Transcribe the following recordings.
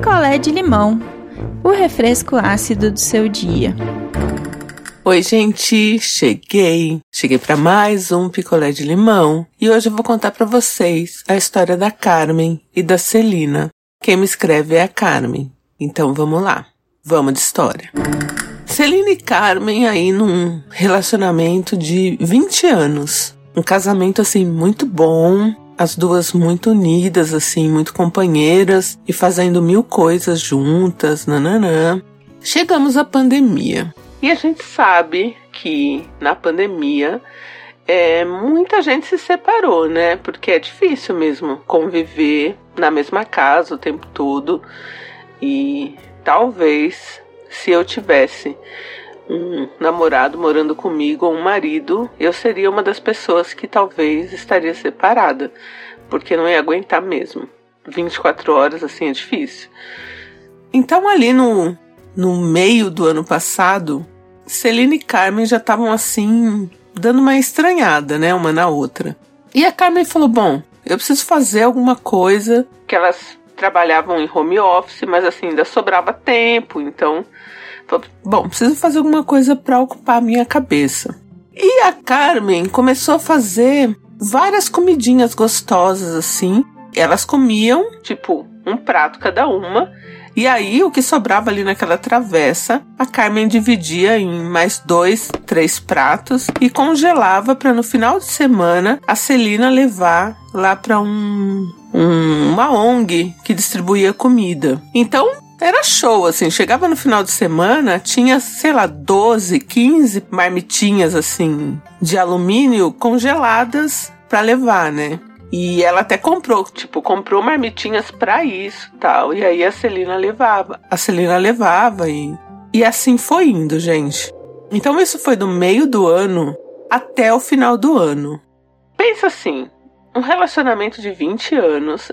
picolé de limão, o refresco ácido do seu dia. Oi, gente, cheguei. Cheguei para mais um picolé de limão e hoje eu vou contar para vocês a história da Carmen e da Celina. Quem me escreve é a Carmen. Então vamos lá. Vamos de história. Celina e Carmen aí num relacionamento de 20 anos. Um casamento assim muito bom, as duas muito unidas, assim, muito companheiras e fazendo mil coisas juntas, nananã. Chegamos à pandemia. E a gente sabe que na pandemia é, muita gente se separou, né? Porque é difícil mesmo conviver na mesma casa o tempo todo. E talvez se eu tivesse um namorado morando comigo ou um marido, eu seria uma das pessoas que talvez estaria separada, porque não ia aguentar mesmo. 24 horas assim é difícil. Então ali no no meio do ano passado, Celina e Carmen já estavam assim, dando uma estranhada, né, uma na outra. E a Carmen falou: "Bom, eu preciso fazer alguma coisa que elas trabalhavam em home office, mas assim, ainda sobrava tempo, então bom, preciso fazer alguma coisa para ocupar a minha cabeça. E a Carmen começou a fazer várias comidinhas gostosas assim. Elas comiam, tipo, um prato cada uma. E aí, o que sobrava ali naquela travessa, a Carmen dividia em mais dois, três pratos e congelava para no final de semana a Celina levar lá para um, um, uma ONG que distribuía comida. Então, era show, assim. Chegava no final de semana, tinha, sei lá, 12, 15 marmitinhas, assim, de alumínio congeladas para levar, né? E ela até comprou, tipo, comprou marmitinhas para isso tal. E aí a Celina levava. A Celina levava e, e assim foi indo, gente. Então isso foi do meio do ano até o final do ano. Pensa assim, um relacionamento de 20 anos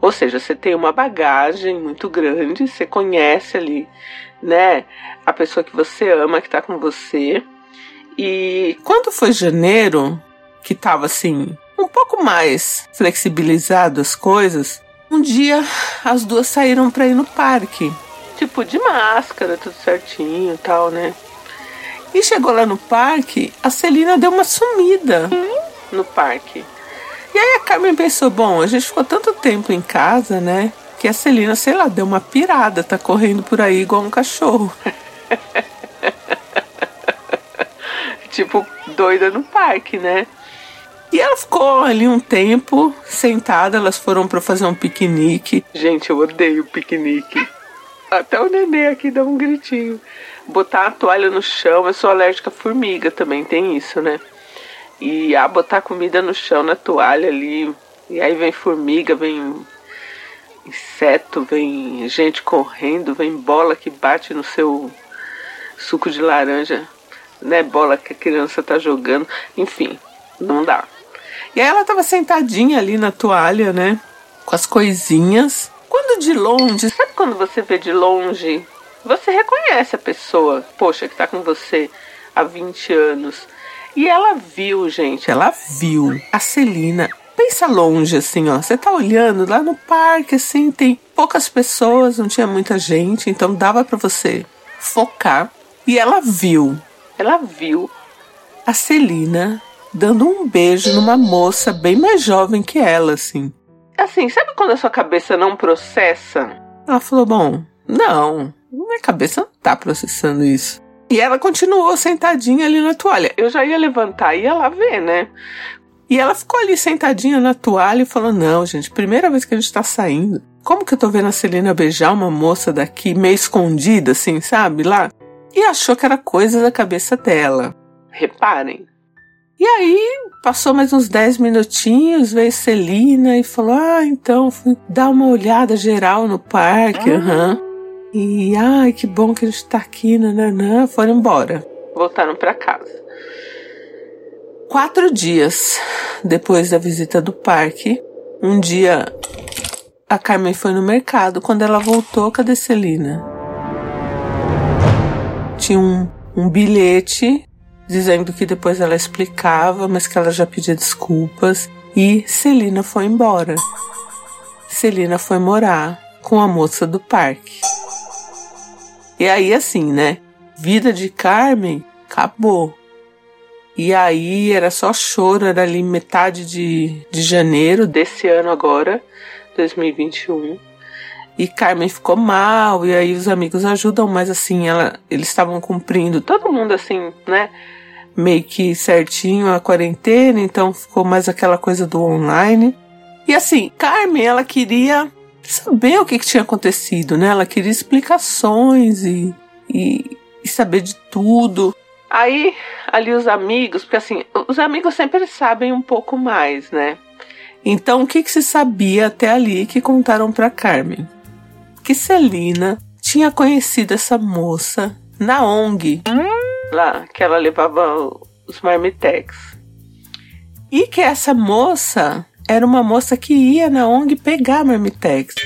ou seja, você tem uma bagagem muito grande, você conhece ali, né, a pessoa que você ama, que tá com você. E quando foi janeiro, que tava assim, um pouco mais flexibilizado as coisas, um dia as duas saíram para ir no parque. Tipo, de máscara, tudo certinho e tal, né? E chegou lá no parque, a Celina deu uma sumida no parque. E aí a Carmen pensou: bom, a gente ficou tanto tempo em casa, né? Que a Celina, sei lá, deu uma pirada, tá correndo por aí igual um cachorro. tipo, doida no parque, né? E ela ficou ali um tempo sentada, elas foram para fazer um piquenique. Gente, eu odeio piquenique. Até o nenê aqui dá um gritinho. Botar a toalha no chão, eu sou alérgica a formiga também, tem isso, né? E a botar comida no chão, na toalha ali. E aí vem formiga, vem inseto, vem gente correndo, vem bola que bate no seu suco de laranja, né? Bola que a criança tá jogando. Enfim, não dá. E aí ela tava sentadinha ali na toalha, né? Com as coisinhas. Quando de longe, sabe quando você vê de longe? Você reconhece a pessoa, poxa, que tá com você há 20 anos. E ela viu, gente, ela viu a Celina. Pensa longe, assim, ó. Você tá olhando lá no parque, assim, tem poucas pessoas, não tinha muita gente, então dava para você focar. E ela viu, ela viu a Celina dando um beijo numa moça bem mais jovem que ela, assim. Assim, sabe quando a sua cabeça não processa? Ela falou: Bom, não, minha cabeça não tá processando isso. E ela continuou sentadinha ali na toalha. Eu já ia levantar e ia lá ver, né? E ela ficou ali sentadinha na toalha e falou: Não, gente, primeira vez que a gente tá saindo. Como que eu tô vendo a Celina beijar uma moça daqui meio escondida, assim, sabe? Lá. E achou que era coisa da cabeça dela. Reparem. E aí, passou mais uns 10 minutinhos, veio Celina e falou: Ah, então, fui dar uma olhada geral no parque. Aham. Uhum. E ai, que bom que a gente tá aqui, nananã. Foram embora. Voltaram para casa. Quatro dias depois da visita do parque, um dia a Carmen foi no mercado. Quando ela voltou, cadê Celina? Tinha um, um bilhete dizendo que depois ela explicava, mas que ela já pedia desculpas. E Celina foi embora. Celina foi morar com a moça do parque. E aí, assim, né? Vida de Carmen acabou. E aí era só choro, era ali metade de, de janeiro desse ano agora, 2021. E Carmen ficou mal, e aí os amigos ajudam, mas assim, ela, eles estavam cumprindo, todo mundo assim, né? Meio que certinho a quarentena, então ficou mais aquela coisa do online. E assim, Carmen, ela queria saber o que, que tinha acontecido, né? Ela queria explicações e, e, e saber de tudo. Aí, ali os amigos, porque assim, os amigos sempre sabem um pouco mais, né? Então, o que, que se sabia até ali que contaram para Carmen? Que Celina tinha conhecido essa moça na ONG, lá, que ela levava os marmitex. E que essa moça era uma moça que ia na ONG pegar marmitex.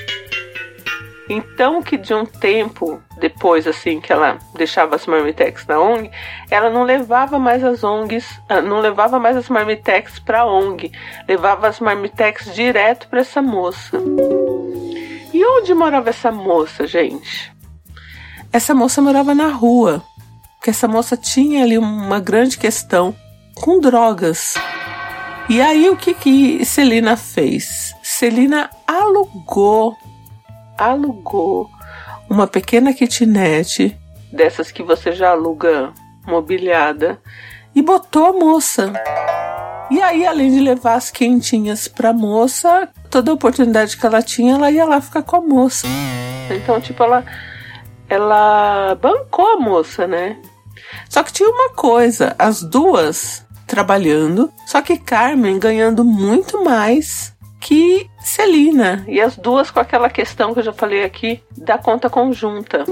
Então que de um tempo depois, assim, que ela deixava as marmitex na ONG, ela não levava mais as ONGs, ah, não levava mais as marmitex pra ONG, levava as marmitex direto para essa moça. E onde morava essa moça, gente? Essa moça morava na rua, porque essa moça tinha ali uma grande questão com drogas. E aí o que que Celina fez? Celina alugou, alugou uma pequena kitnet dessas que você já aluga mobiliada e botou a moça. E aí, além de levar as quentinhas pra moça, toda oportunidade que ela tinha, ela ia lá ficar com a moça. Então, tipo, ela, ela bancou a moça, né? Só que tinha uma coisa, as duas trabalhando, só que Carmen ganhando muito mais que Celina, e as duas com aquela questão que eu já falei aqui da conta conjunta.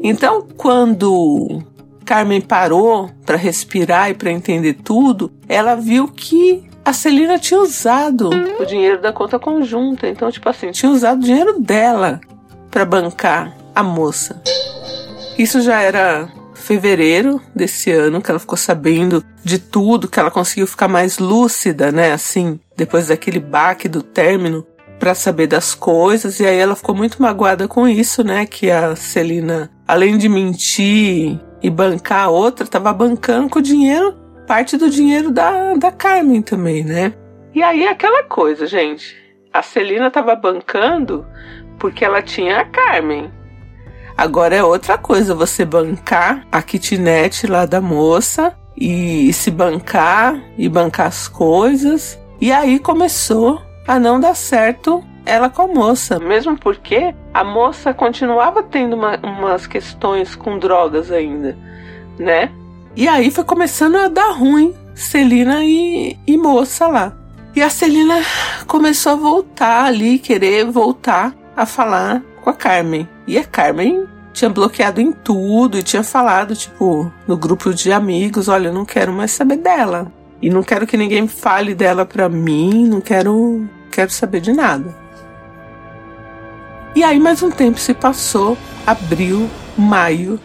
Então, quando Carmen parou para respirar e para entender tudo, ela viu que a Celina tinha usado o dinheiro da conta conjunta. Então, tipo assim, tinha usado o dinheiro dela para bancar a moça. Isso já era fevereiro desse ano, que ela ficou sabendo de tudo, que ela conseguiu ficar mais lúcida, né? Assim, depois daquele baque do término, para saber das coisas. E aí ela ficou muito magoada com isso, né? Que a Celina, além de mentir e bancar a outra, tava bancando com o dinheiro, parte do dinheiro da, da Carmen também, né? E aí aquela coisa, gente. A Celina tava bancando porque ela tinha a Carmen. Agora é outra coisa você bancar a kitnet lá da moça e se bancar e bancar as coisas. E aí começou a não dar certo ela com a moça, mesmo porque a moça continuava tendo uma, umas questões com drogas ainda, né? E aí foi começando a dar ruim Celina e, e moça lá. E a Celina começou a voltar ali, querer voltar a falar com a Carmen. E a Carmen tinha bloqueado em tudo e tinha falado, tipo, no grupo de amigos: olha, eu não quero mais saber dela. E não quero que ninguém fale dela pra mim, não quero, quero saber de nada. E aí mais um tempo se passou, abril, maio.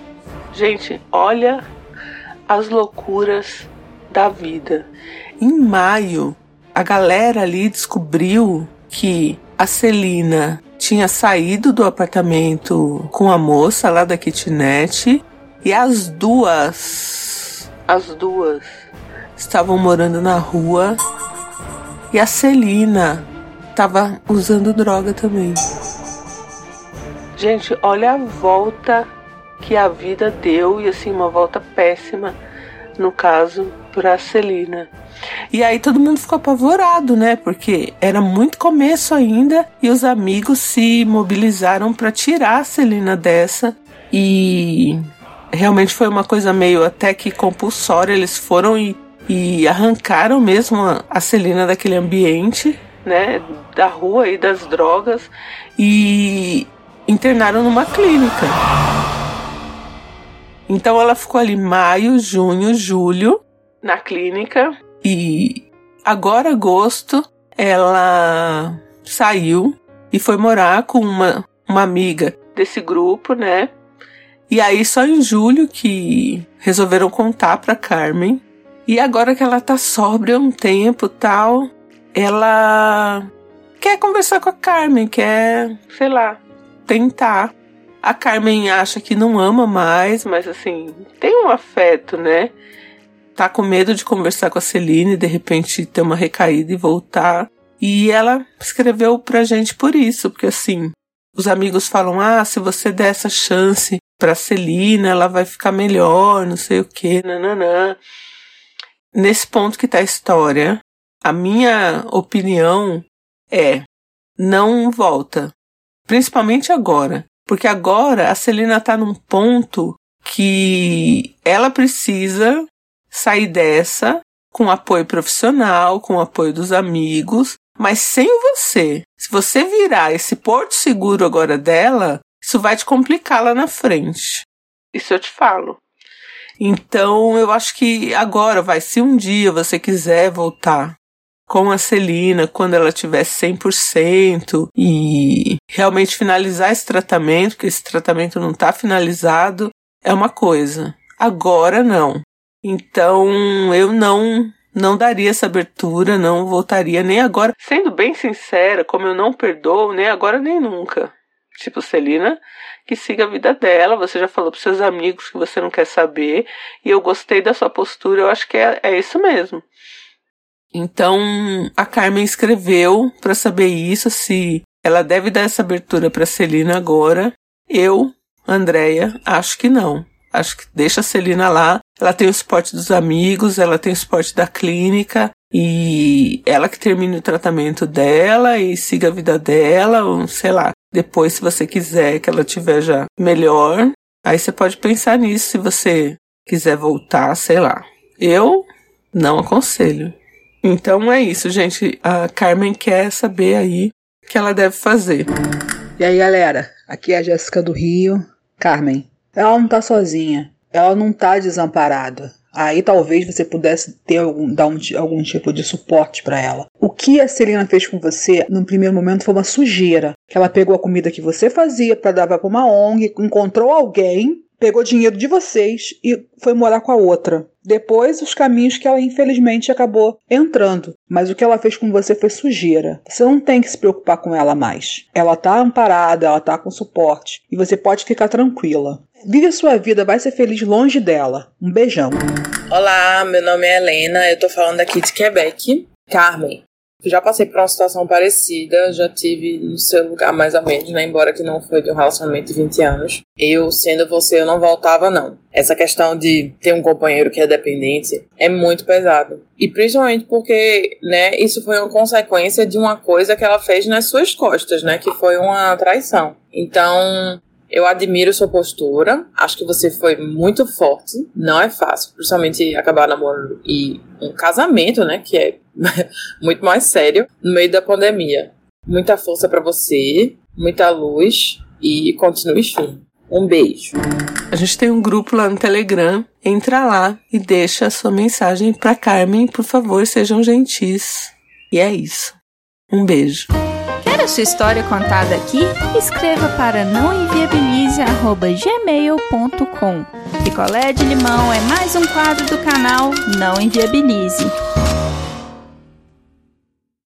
Gente, olha as loucuras da vida. Em maio, a galera ali descobriu que a Celina tinha saído do apartamento com a moça lá da kitnet e as duas, as duas estavam morando na rua e a Celina estava usando droga também. Gente, olha a volta que a vida deu e assim uma volta péssima no caso para Celina. E aí todo mundo ficou apavorado, né? Porque era muito começo ainda e os amigos se mobilizaram para tirar a Celina dessa e realmente foi uma coisa meio até que compulsória. Eles foram e, e arrancaram mesmo a, a Celina daquele ambiente, né? Da rua e das drogas e internaram numa clínica. Então ela ficou ali maio, junho, julho na clínica e agora agosto ela saiu e foi morar com uma, uma amiga desse grupo, né? E aí só em julho que resolveram contar para Carmen. E agora que ela tá sóbria um tempo, tal, ela quer conversar com a Carmen, quer, sei lá, tentar. A Carmen acha que não ama mais, mas assim, tem um afeto, né? Tá com medo de conversar com a Celine, de repente ter uma recaída e voltar. E ela escreveu pra gente por isso, porque assim, os amigos falam: ah, se você der essa chance pra Celina, ela vai ficar melhor, não sei o que, nananã. Nesse ponto que tá a história, a minha opinião é: não volta. Principalmente agora. Porque agora a Celina tá num ponto que ela precisa sair dessa com apoio profissional, com apoio dos amigos, mas sem você. Se você virar esse porto seguro agora dela, isso vai te complicar lá na frente. Isso eu te falo. Então, eu acho que agora vai, se um dia você quiser voltar com a Celina quando ela tiver 100% e realmente finalizar esse tratamento, porque esse tratamento não está finalizado, é uma coisa. Agora não. Então eu não não daria essa abertura, não voltaria nem agora. Sendo bem sincera, como eu não perdoo, nem agora nem nunca. Tipo, Celina, que siga a vida dela. Você já falou para seus amigos que você não quer saber. E eu gostei da sua postura, eu acho que é, é isso mesmo. Então, a Carmen escreveu para saber isso, se ela deve dar essa abertura para Celina agora. Eu, Andréia, acho que não. Acho que deixa a Celina lá. Ela tem o suporte dos amigos, ela tem o suporte da clínica e ela que termine o tratamento dela e siga a vida dela, ou sei lá. Depois, se você quiser que ela tiver já melhor, aí você pode pensar nisso se você quiser voltar, sei lá. Eu não aconselho. Então é isso, gente. A Carmen quer saber aí o que ela deve fazer. E aí, galera? Aqui é a Jéssica do Rio. Carmen, ela não tá sozinha. Ela não tá desamparada. Aí talvez você pudesse ter algum, dar um, algum tipo de suporte para ela. O que a Serena fez com você, no primeiro momento, foi uma sujeira. Ela pegou a comida que você fazia para dar para uma ONG, encontrou alguém pegou dinheiro de vocês e foi morar com a outra. Depois, os caminhos que ela infelizmente acabou entrando. Mas o que ela fez com você foi sujeira. Você não tem que se preocupar com ela mais. Ela tá amparada, ela tá com suporte. E você pode ficar tranquila. Vive a sua vida, vai ser feliz longe dela. Um beijão. Olá, meu nome é Helena, eu tô falando aqui de Quebec. Carmen, já passei por uma situação parecida, já tive no seu lugar mais ou menos, né? Embora que não foi de um relacionamento de 20 anos. Eu, sendo você, eu não voltava, não. Essa questão de ter um companheiro que é dependente é muito pesado. E principalmente porque, né, isso foi uma consequência de uma coisa que ela fez nas suas costas, né? Que foi uma traição. Então, eu admiro sua postura. Acho que você foi muito forte. Não é fácil, principalmente acabar namorando e um casamento, né? Que é muito mais sério no meio da pandemia. Muita força para você, muita luz e continue firme. Um beijo. A gente tem um grupo lá no Telegram. Entra lá e deixa a sua mensagem para Carmen. Por favor, sejam gentis. E é isso. Um beijo. Quer a sua história contada aqui? Escreva para nãoenviabilize.gmail.com Picolé de limão é mais um quadro do canal Não Enviabilize.